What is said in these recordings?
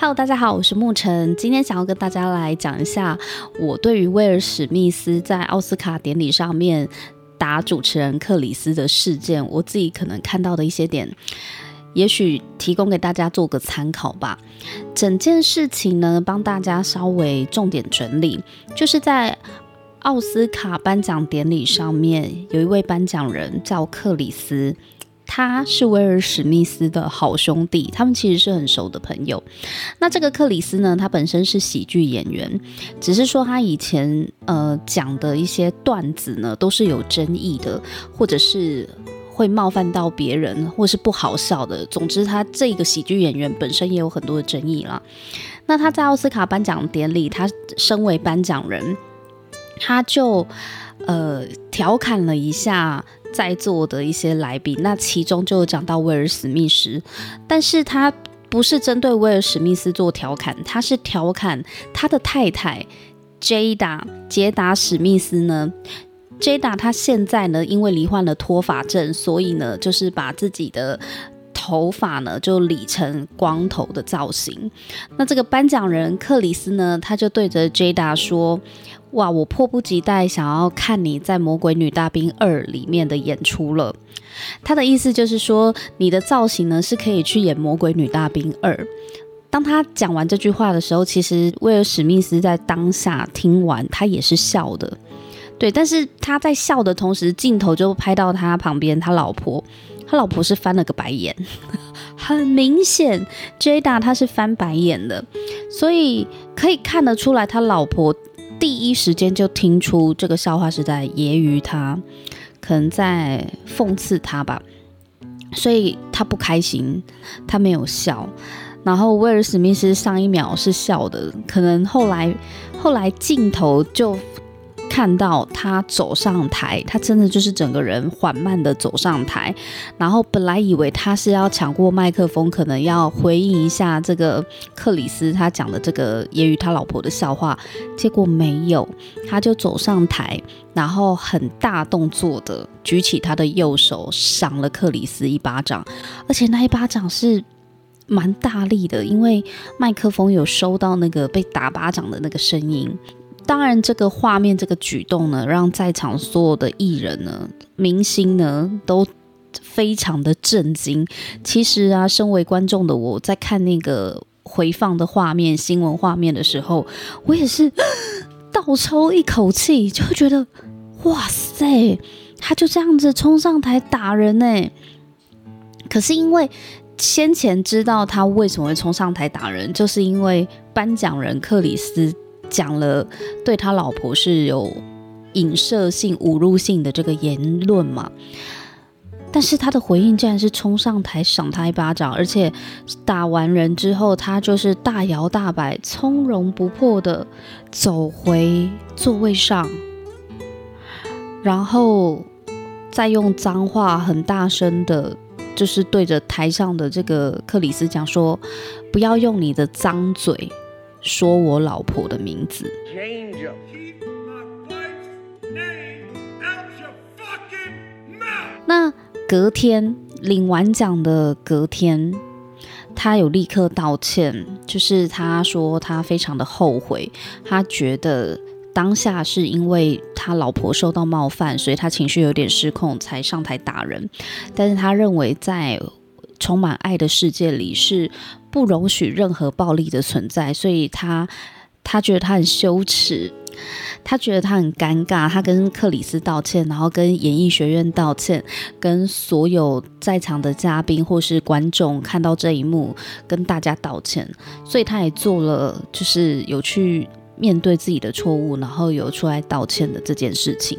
Hello，大家好，我是沐晨。今天想要跟大家来讲一下我对于威尔史密斯在奥斯卡典礼上面打主持人克里斯的事件，我自己可能看到的一些点，也许提供给大家做个参考吧。整件事情呢，帮大家稍微重点整理，就是在奥斯卡颁奖典礼上面，有一位颁奖人叫克里斯。他是威尔史密斯的好兄弟，他们其实是很熟的朋友。那这个克里斯呢，他本身是喜剧演员，只是说他以前呃讲的一些段子呢，都是有争议的，或者是会冒犯到别人，或是不好笑的。总之，他这个喜剧演员本身也有很多的争议啦。那他在奥斯卡颁奖典礼，他身为颁奖人，他就呃调侃了一下。在座的一些来宾，那其中就有讲到威尔史密斯，但是他不是针对威尔史密斯做调侃，他是调侃他的太太杰达杰达史密斯呢。杰达他现在呢，因为罹患了脱发症，所以呢，就是把自己的头发呢就理成光头的造型。那这个颁奖人克里斯呢，他就对着杰达说。哇！我迫不及待想要看你在《魔鬼女大兵二》里面的演出了。他的意思就是说，你的造型呢是可以去演《魔鬼女大兵二》。当他讲完这句话的时候，其实威尔史密斯在当下听完，他也是笑的。对，但是他在笑的同时，镜头就拍到他旁边，他老婆，他老婆是翻了个白眼，很明显，Jada 他是翻白眼的，所以可以看得出来，他老婆。第一时间就听出这个笑话是在揶揄他，可能在讽刺他吧，所以他不开心，他没有笑。然后威尔史密斯上一秒是笑的，可能后来后来镜头就。看到他走上台，他真的就是整个人缓慢的走上台，然后本来以为他是要抢过麦克风，可能要回应一下这个克里斯他讲的这个揶揄他老婆的笑话，结果没有，他就走上台，然后很大动作的举起他的右手，赏了克里斯一巴掌，而且那一巴掌是蛮大力的，因为麦克风有收到那个被打巴掌的那个声音。当然，这个画面、这个举动呢，让在场所有的艺人呢、明星呢，都非常的震惊。其实啊，身为观众的我在看那个回放的画面、新闻画面的时候，我也是倒抽一口气，就觉得哇塞，他就这样子冲上台打人呢。可是因为先前知道他为什么会冲上台打人，就是因为颁奖人克里斯。讲了对他老婆是有影射性、侮辱性的这个言论嘛，但是他的回应竟然是冲上台赏他一巴掌，而且打完人之后，他就是大摇大摆、从容不迫的走回座位上，然后再用脏话很大声的，就是对着台上的这个克里斯讲说：“不要用你的脏嘴。”说我老婆的名字。那隔天领完奖的隔天，他有立刻道歉，就是他说他非常的后悔，他觉得当下是因为他老婆受到冒犯，所以他情绪有点失控才上台打人，但是他认为在充满爱的世界里是。不容许任何暴力的存在，所以他他觉得他很羞耻，他觉得他很尴尬，他跟克里斯道歉，然后跟演艺学院道歉，跟所有在场的嘉宾或是观众看到这一幕，跟大家道歉，所以他也做了，就是有去面对自己的错误，然后有出来道歉的这件事情。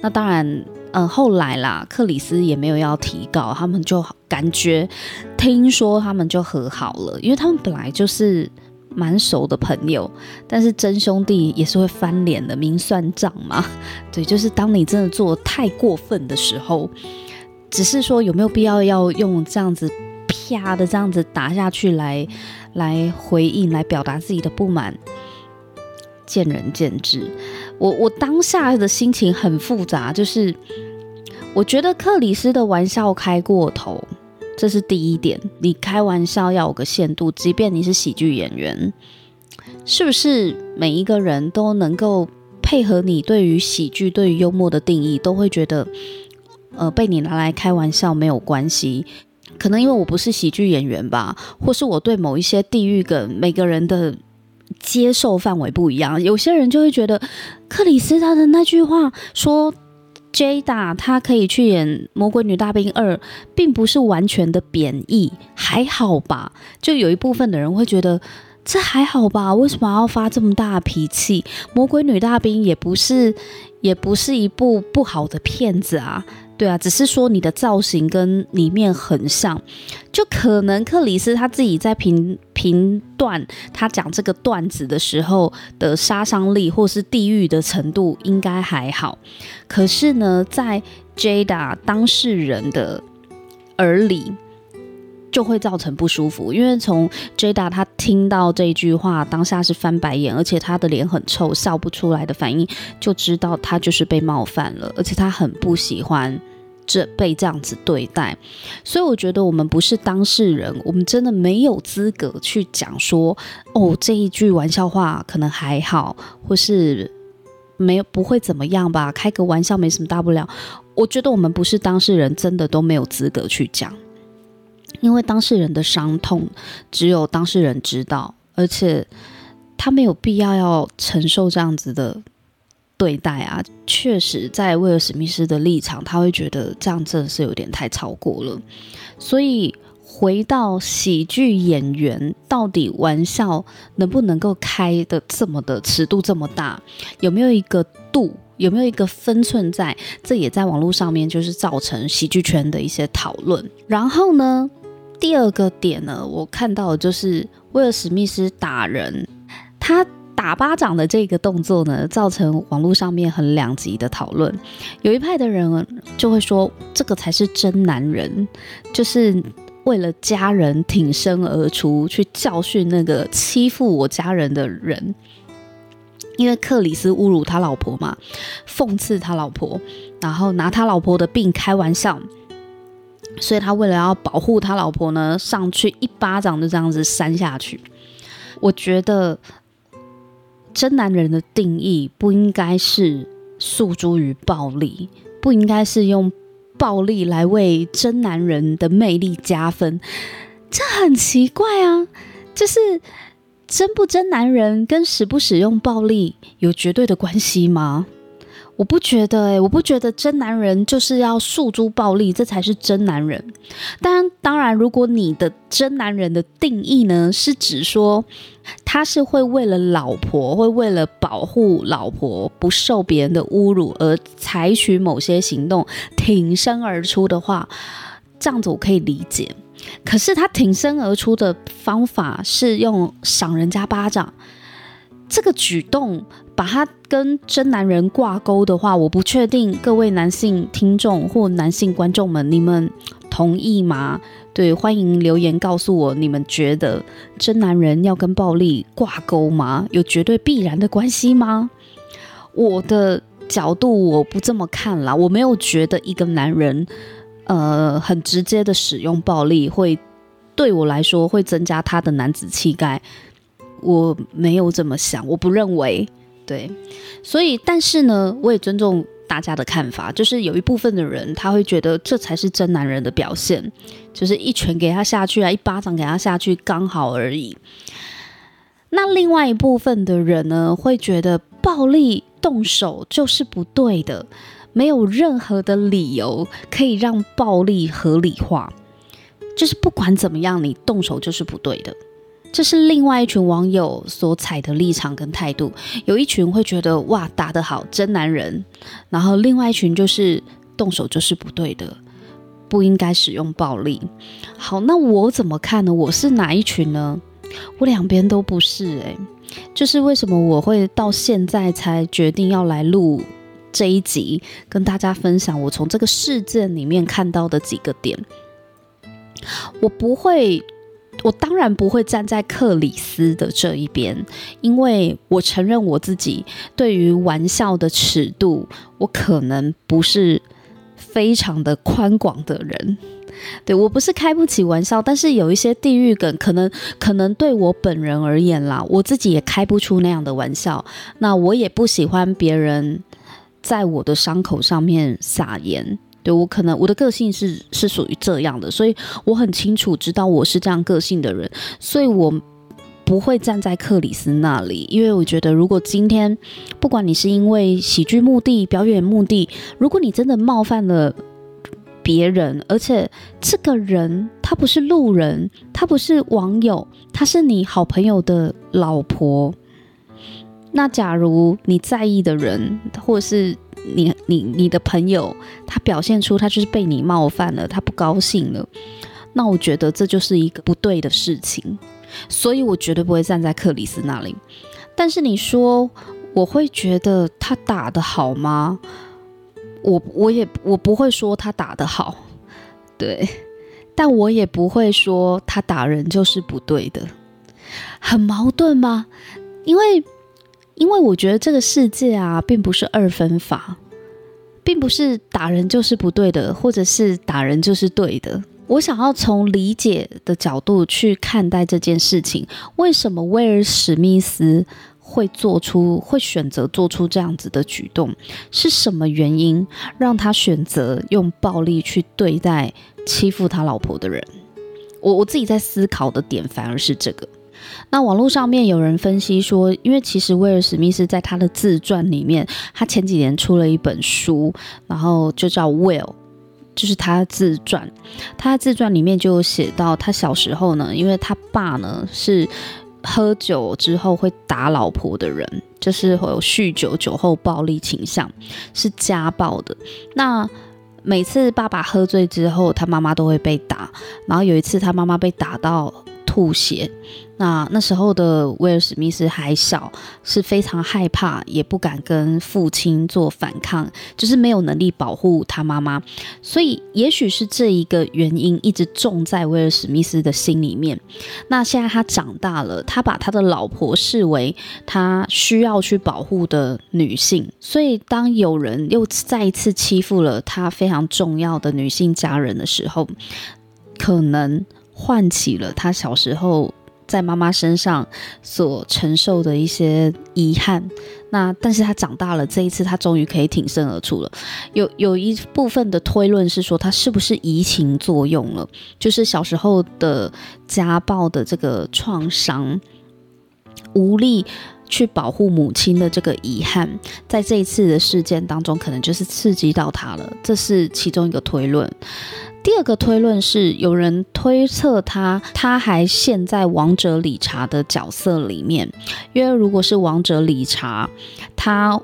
那当然。嗯，后来啦，克里斯也没有要提告，他们就感觉听说他们就和好了，因为他们本来就是蛮熟的朋友，但是真兄弟也是会翻脸的，明算账嘛。对，就是当你真的做太过分的时候，只是说有没有必要要用这样子啪的这样子打下去来来回应，来表达自己的不满。见仁见智，我我当下的心情很复杂，就是我觉得克里斯的玩笑开过头，这是第一点。你开玩笑要有个限度，即便你是喜剧演员，是不是每一个人都能够配合你对于喜剧、对于幽默的定义，都会觉得，呃，被你拿来开玩笑没有关系。可能因为我不是喜剧演员吧，或是我对某一些地域梗，每个人的接受范围不一样。有些人就会觉得克里斯他的那句话说 Jada 他可以去演《魔鬼女大兵二》，并不是完全的贬义，还好吧？就有一部分的人会觉得这还好吧？为什么要发这么大脾气？《魔鬼女大兵》也不是，也不是一部不好的片子啊。对啊，只是说你的造型跟里面很像，就可能克里斯他自己在评评断他讲这个段子的时候的杀伤力或是地狱的程度应该还好，可是呢，在 Jada 当事人的耳里就会造成不舒服，因为从 Jada 他听到这句话当下是翻白眼，而且他的脸很臭，笑不出来的反应，就知道他就是被冒犯了，而且他很不喜欢。这被这样子对待，所以我觉得我们不是当事人，我们真的没有资格去讲说，哦，这一句玩笑话可能还好，或是没不会怎么样吧，开个玩笑没什么大不了。我觉得我们不是当事人，真的都没有资格去讲，因为当事人的伤痛只有当事人知道，而且他没有必要要承受这样子的。对待啊，确实，在威尔史密斯的立场，他会觉得这样真的是有点太超过了。所以回到喜剧演员，到底玩笑能不能够开得这么的尺度这么大？有没有一个度？有没有一个分寸在？这也在网络上面就是造成喜剧圈的一些讨论。然后呢，第二个点呢，我看到就是威尔史密斯打人，他。打巴掌的这个动作呢，造成网络上面很两极的讨论。有一派的人就会说，这个才是真男人，就是为了家人挺身而出，去教训那个欺负我家人的人。因为克里斯侮辱他老婆嘛，讽刺他老婆，然后拿他老婆的病开玩笑，所以他为了要保护他老婆呢，上去一巴掌就这样子扇下去。我觉得。真男人的定义不应该是诉诸于暴力，不应该是用暴力来为真男人的魅力加分，这很奇怪啊！就是真不真男人跟使不使用暴力有绝对的关系吗？我不觉得哎、我不觉得真男人就是要诉诸暴力，这才是真男人。当然，当然，如果你的真男人的定义呢，是指说他是会为了老婆，会为了保护老婆不受别人的侮辱而采取某些行动，挺身而出的话，这样子我可以理解。可是他挺身而出的方法是用赏人家巴掌，这个举动。把他跟真男人挂钩的话，我不确定各位男性听众或男性观众们，你们同意吗？对，欢迎留言告诉我，你们觉得真男人要跟暴力挂钩吗？有绝对必然的关系吗？我的角度我不这么看啦，我没有觉得一个男人，呃，很直接的使用暴力会对我来说会增加他的男子气概，我没有这么想，我不认为。对，所以但是呢，我也尊重大家的看法，就是有一部分的人他会觉得这才是真男人的表现，就是一拳给他下去啊，一巴掌给他下去刚好而已。那另外一部分的人呢，会觉得暴力动手就是不对的，没有任何的理由可以让暴力合理化，就是不管怎么样，你动手就是不对的。这是另外一群网友所采的立场跟态度，有一群会觉得哇，打得好，真男人，然后另外一群就是动手就是不对的，不应该使用暴力。好，那我怎么看呢？我是哪一群呢？我两边都不是诶、就是为什么我会到现在才决定要来录这一集，跟大家分享我从这个事件里面看到的几个点，我不会。我当然不会站在克里斯的这一边，因为我承认我自己对于玩笑的尺度，我可能不是非常的宽广的人。对，我不是开不起玩笑，但是有一些地狱梗，可能可能对我本人而言啦，我自己也开不出那样的玩笑。那我也不喜欢别人在我的伤口上面撒盐。对，我可能我的个性是是属于这样的，所以我很清楚知道我是这样个性的人，所以我不会站在克里斯那里，因为我觉得如果今天不管你是因为喜剧目的、表演目的，如果你真的冒犯了。别人，而且这个人他不是路人，他不是网友，他是你好朋友的老婆。那假如你在意的人，或是你你你的朋友，他表现出他就是被你冒犯了，他不高兴了，那我觉得这就是一个不对的事情，所以我绝对不会站在克里斯那里。但是你说我会觉得他打得好吗？我我也我不会说他打得好，对，但我也不会说他打人就是不对的，很矛盾吗？因为因为我觉得这个世界啊，并不是二分法，并不是打人就是不对的，或者是打人就是对的。我想要从理解的角度去看待这件事情，为什么威尔史密斯会做出，会选择做出这样子的举动，是什么原因让他选择用暴力去对待欺负他老婆的人？我我自己在思考的点反而是这个。那网络上面有人分析说，因为其实威尔史密斯在他的自传里面，他前几年出了一本书，然后就叫《Will》，就是他自传。他的自传里面就写到，他小时候呢，因为他爸呢是。喝酒之后会打老婆的人，就是会有酗酒、酒后暴力倾向，是家暴的。那每次爸爸喝醉之后，他妈妈都会被打。然后有一次，他妈妈被打到吐血。那那时候的威尔史密斯还小，是非常害怕，也不敢跟父亲做反抗，就是没有能力保护他妈妈。所以，也许是这一个原因一直种在威尔史密斯的心里面。那现在他长大了，他把他的老婆视为他需要去保护的女性。所以，当有人又再一次欺负了他非常重要的女性家人的时候，可能唤起了他小时候。在妈妈身上所承受的一些遗憾，那但是他长大了，这一次他终于可以挺身而出了。有有一部分的推论是说，他是不是移情作用了？就是小时候的家暴的这个创伤，无力去保护母亲的这个遗憾，在这一次的事件当中，可能就是刺激到他了。这是其中一个推论。第二个推论是，有人推测他他还陷在王者理查的角色里面，因为如果是王者理查，他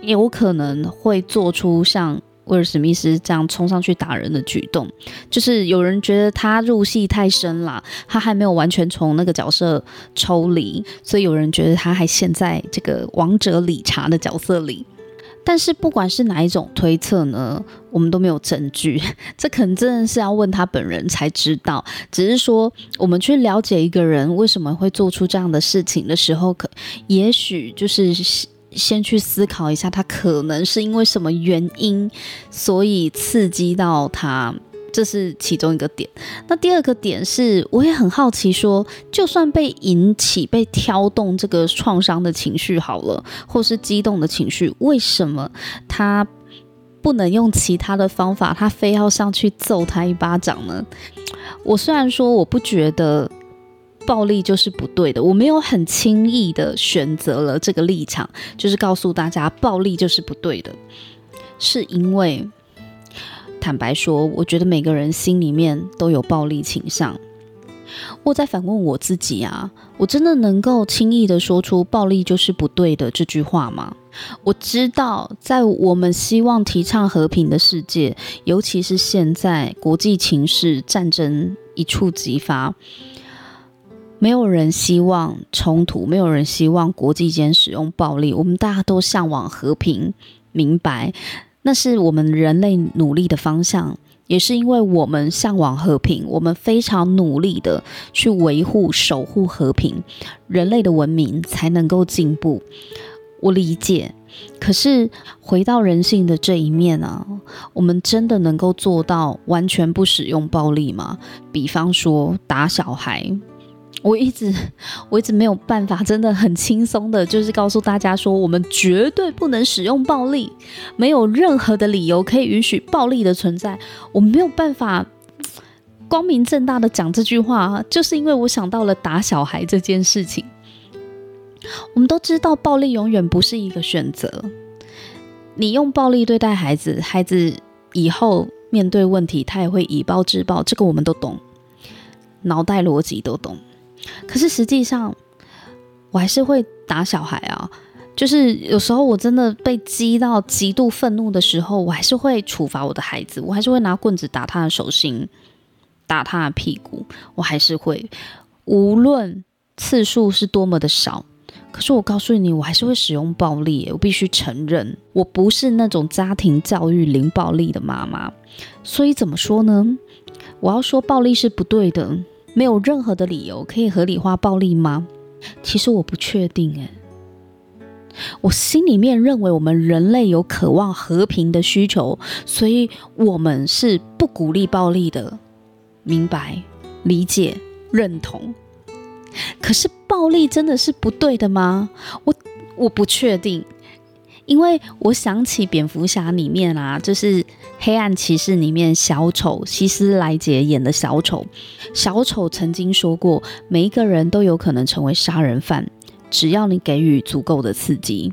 有可能会做出像威尔史密斯这样冲上去打人的举动。就是有人觉得他入戏太深了，他还没有完全从那个角色抽离，所以有人觉得他还陷在这个王者理查的角色里。但是不管是哪一种推测呢，我们都没有证据，这可能真的是要问他本人才知道。只是说，我们去了解一个人为什么会做出这样的事情的时候，可也许就是先去思考一下，他可能是因为什么原因，所以刺激到他。这是其中一个点。那第二个点是，我也很好奇说，就算被引起、被挑动这个创伤的情绪好了，或是激动的情绪，为什么他不能用其他的方法，他非要上去揍他一巴掌呢？我虽然说我不觉得暴力就是不对的，我没有很轻易的选择了这个立场，就是告诉大家暴力就是不对的，是因为。坦白说，我觉得每个人心里面都有暴力倾向。我在反问我自己啊，我真的能够轻易的说出“暴力就是不对的”这句话吗？我知道，在我们希望提倡和平的世界，尤其是现在国际情势战争一触即发，没有人希望冲突，没有人希望国际间使用暴力。我们大家都向往和平，明白。那是我们人类努力的方向，也是因为我们向往和平，我们非常努力的去维护、守护和平，人类的文明才能够进步。我理解，可是回到人性的这一面啊，我们真的能够做到完全不使用暴力吗？比方说打小孩，我一直 我一直没有办法，真的很轻松的，就是告诉大家说，我们绝对不能使用暴力，没有任何的理由可以允许暴力的存在。我没有办法光明正大的讲这句话，就是因为我想到了打小孩这件事情。我们都知道，暴力永远不是一个选择。你用暴力对待孩子，孩子以后面对问题，他也会以暴制暴。这个我们都懂，脑袋逻辑都懂。可是实际上，我还是会打小孩啊。就是有时候我真的被激到极度愤怒的时候，我还是会处罚我的孩子，我还是会拿棍子打他的手心，打他的屁股，我还是会，无论次数是多么的少。可是我告诉你，我还是会使用暴力。我必须承认，我不是那种家庭教育零暴力的妈妈。所以怎么说呢？我要说暴力是不对的，没有任何的理由可以合理化暴力吗？其实我不确定。诶，我心里面认为我们人类有渴望和平的需求，所以我们是不鼓励暴力的。明白、理解、认同。可是暴力真的是不对的吗？我我不确定，因为我想起蝙蝠侠里面啊，就是黑暗骑士里面小丑希斯莱杰演的小丑，小丑曾经说过，每一个人都有可能成为杀人犯，只要你给予足够的刺激。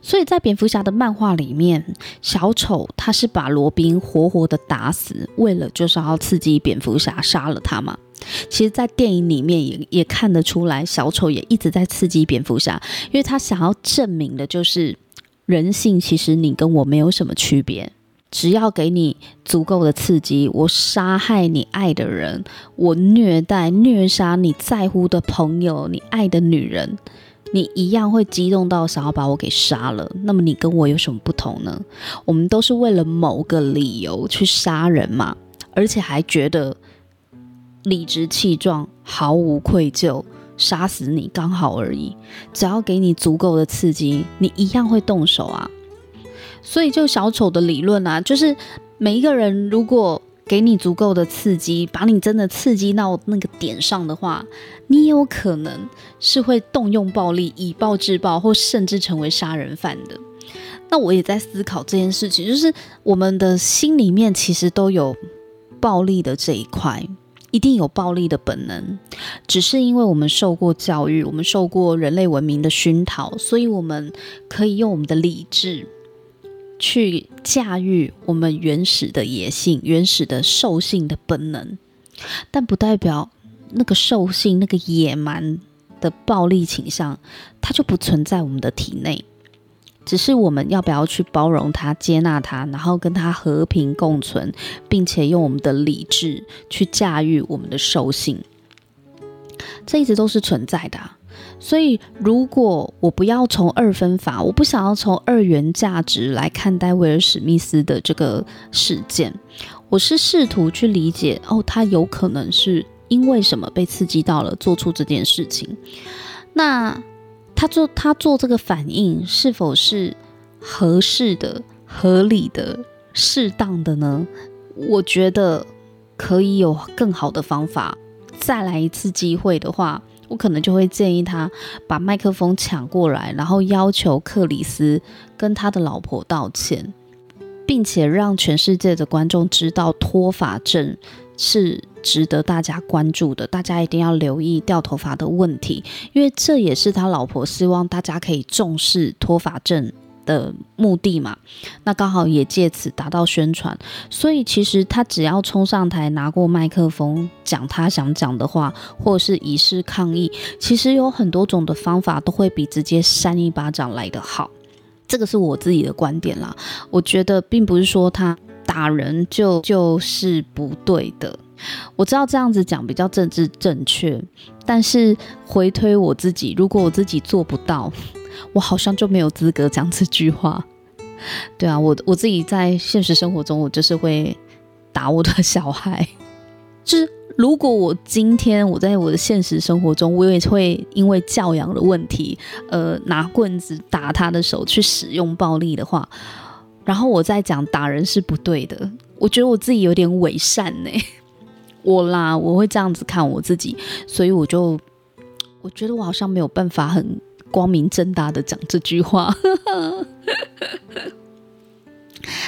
所以在蝙蝠侠的漫画里面，小丑他是把罗宾活活的打死，为了就是要刺激蝙蝠侠杀了他嘛。其实，在电影里面也也看得出来，小丑也一直在刺激蝙蝠侠，因为他想要证明的就是人性，其实你跟我没有什么区别，只要给你足够的刺激，我杀害你爱的人，我虐待虐杀你在乎的朋友，你爱的女人，你一样会激动到想要把我给杀了。那么你跟我有什么不同呢？我们都是为了某个理由去杀人嘛，而且还觉得。理直气壮，毫无愧疚，杀死你刚好而已。只要给你足够的刺激，你一样会动手啊。所以，就小丑的理论啊，就是每一个人如果给你足够的刺激，把你真的刺激到那个点上的话，你也有可能是会动用暴力，以暴制暴，或甚至成为杀人犯的。那我也在思考这件事情，就是我们的心里面其实都有暴力的这一块。一定有暴力的本能，只是因为我们受过教育，我们受过人类文明的熏陶，所以我们可以用我们的理智去驾驭我们原始的野性、原始的兽性的本能，但不代表那个兽性、那个野蛮的暴力倾向，它就不存在我们的体内。只是我们要不要去包容他、接纳他，然后跟他和平共存，并且用我们的理智去驾驭我们的兽性，这一直都是存在的。所以，如果我不要从二分法，我不想要从二元价值来看待威尔史密斯的这个事件，我是试图去理解哦，他有可能是因为什么被刺激到了，做出这件事情。那。他做他做这个反应是否是合适的、合理的、适当的呢？我觉得可以有更好的方法。再来一次机会的话，我可能就会建议他把麦克风抢过来，然后要求克里斯跟他的老婆道歉，并且让全世界的观众知道脱发症是值得大家关注的，大家一定要留意掉头发的问题，因为这也是他老婆希望大家可以重视脱发症的目的嘛。那刚好也借此达到宣传，所以其实他只要冲上台拿过麦克风讲他想讲的话，或者是以示抗议，其实有很多种的方法都会比直接扇一巴掌来得好。这个是我自己的观点啦，我觉得并不是说他打人就就是不对的。我知道这样子讲比较政治正确，但是回推我自己，如果我自己做不到，我好像就没有资格讲这句话。对啊，我我自己在现实生活中，我就是会打我的小孩。就是如果我今天我在我的现实生活中，我也会因为教养的问题，呃，拿棍子打他的手去使用暴力的话，然后我再讲打人是不对的，我觉得我自己有点伪善呢。我啦，我会这样子看我自己，所以我就我觉得我好像没有办法很光明正大的讲这句话。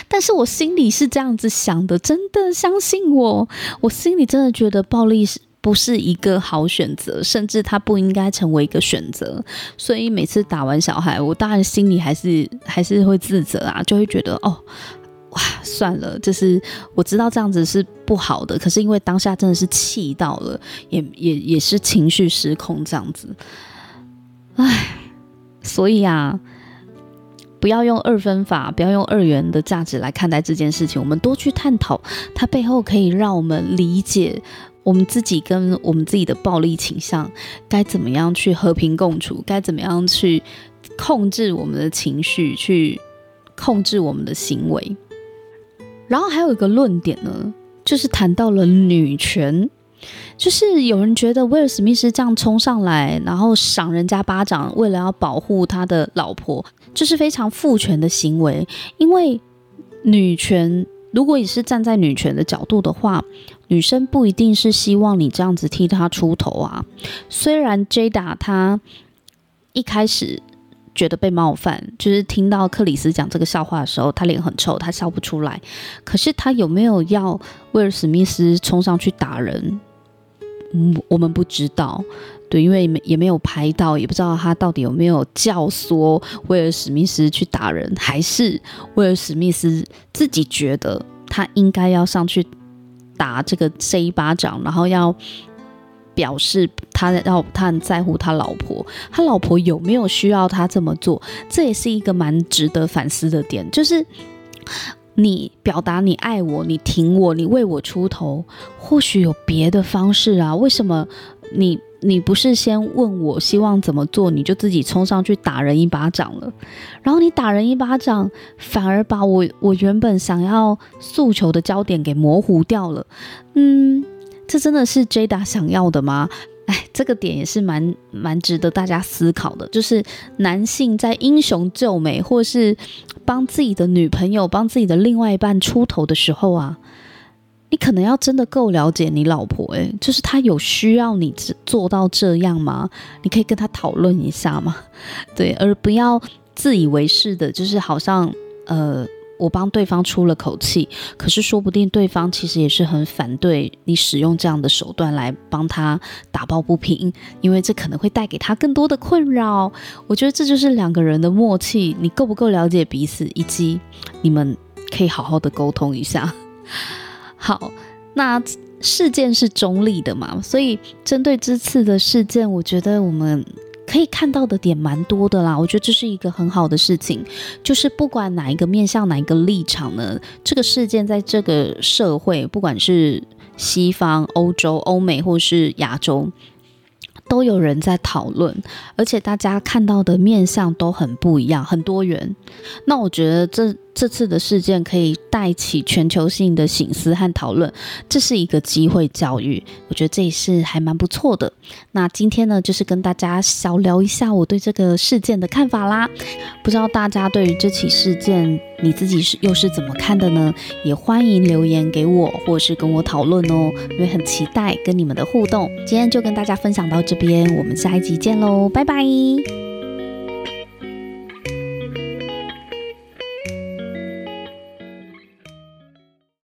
但是我心里是这样子想的，真的相信我，我心里真的觉得暴力是不是一个好选择，甚至它不应该成为一个选择。所以每次打完小孩，我当然心里还是还是会自责啊，就会觉得哦，哇，算了，就是我知道这样子是不好的，可是因为当下真的是气到了，也也也是情绪失控这样子，唉，所以啊。不要用二分法，不要用二元的价值来看待这件事情。我们多去探讨它背后可以让我们理解我们自己跟我们自己的暴力倾向，该怎么样去和平共处，该怎么样去控制我们的情绪，去控制我们的行为。然后还有一个论点呢，就是谈到了女权。就是有人觉得威尔史密斯这样冲上来，然后赏人家巴掌，为了要保护他的老婆，这是非常父权的行为。因为女权，如果你是站在女权的角度的话，女生不一定是希望你这样子替她出头啊。虽然 Jada 她一开始觉得被冒犯，就是听到克里斯讲这个笑话的时候，他脸很臭，他笑不出来。可是他有没有要威尔史密斯冲上去打人？嗯，我们不知道，对，因为也没有拍到，也不知道他到底有没有教唆威尔史密斯去打人，还是威尔史密斯自己觉得他应该要上去打这个这一巴掌，然后要表示他要他很在乎他老婆，他老婆有没有需要他这么做？这也是一个蛮值得反思的点，就是。你表达你爱我，你挺我，你为我出头，或许有别的方式啊？为什么你你不是先问我希望怎么做，你就自己冲上去打人一巴掌了？然后你打人一巴掌，反而把我我原本想要诉求的焦点给模糊掉了。嗯，这真的是 Jada 想要的吗？哎，这个点也是蛮蛮值得大家思考的，就是男性在英雄救美或是帮自己的女朋友、帮自己的另外一半出头的时候啊，你可能要真的够了解你老婆，哎，就是他有需要你做到这样吗？你可以跟他讨论一下吗？对，而不要自以为是的，就是好像呃。我帮对方出了口气，可是说不定对方其实也是很反对你使用这样的手段来帮他打抱不平，因为这可能会带给他更多的困扰。我觉得这就是两个人的默契，你够不够了解彼此，以及你们可以好好的沟通一下。好，那事件是中立的嘛，所以针对这次的事件，我觉得我们。可以看到的点蛮多的啦，我觉得这是一个很好的事情，就是不管哪一个面向，哪一个立场呢，这个事件在这个社会，不管是西方、欧洲、欧美或是亚洲，都有人在讨论，而且大家看到的面向都很不一样，很多元。那我觉得这。这次的事件可以带起全球性的醒思和讨论，这是一个机会教育，我觉得这也是还蛮不错的。那今天呢，就是跟大家小聊一下我对这个事件的看法啦。不知道大家对于这起事件，你自己是又是怎么看的呢？也欢迎留言给我，或是跟我讨论哦，因为很期待跟你们的互动。今天就跟大家分享到这边，我们下一集见喽，拜拜。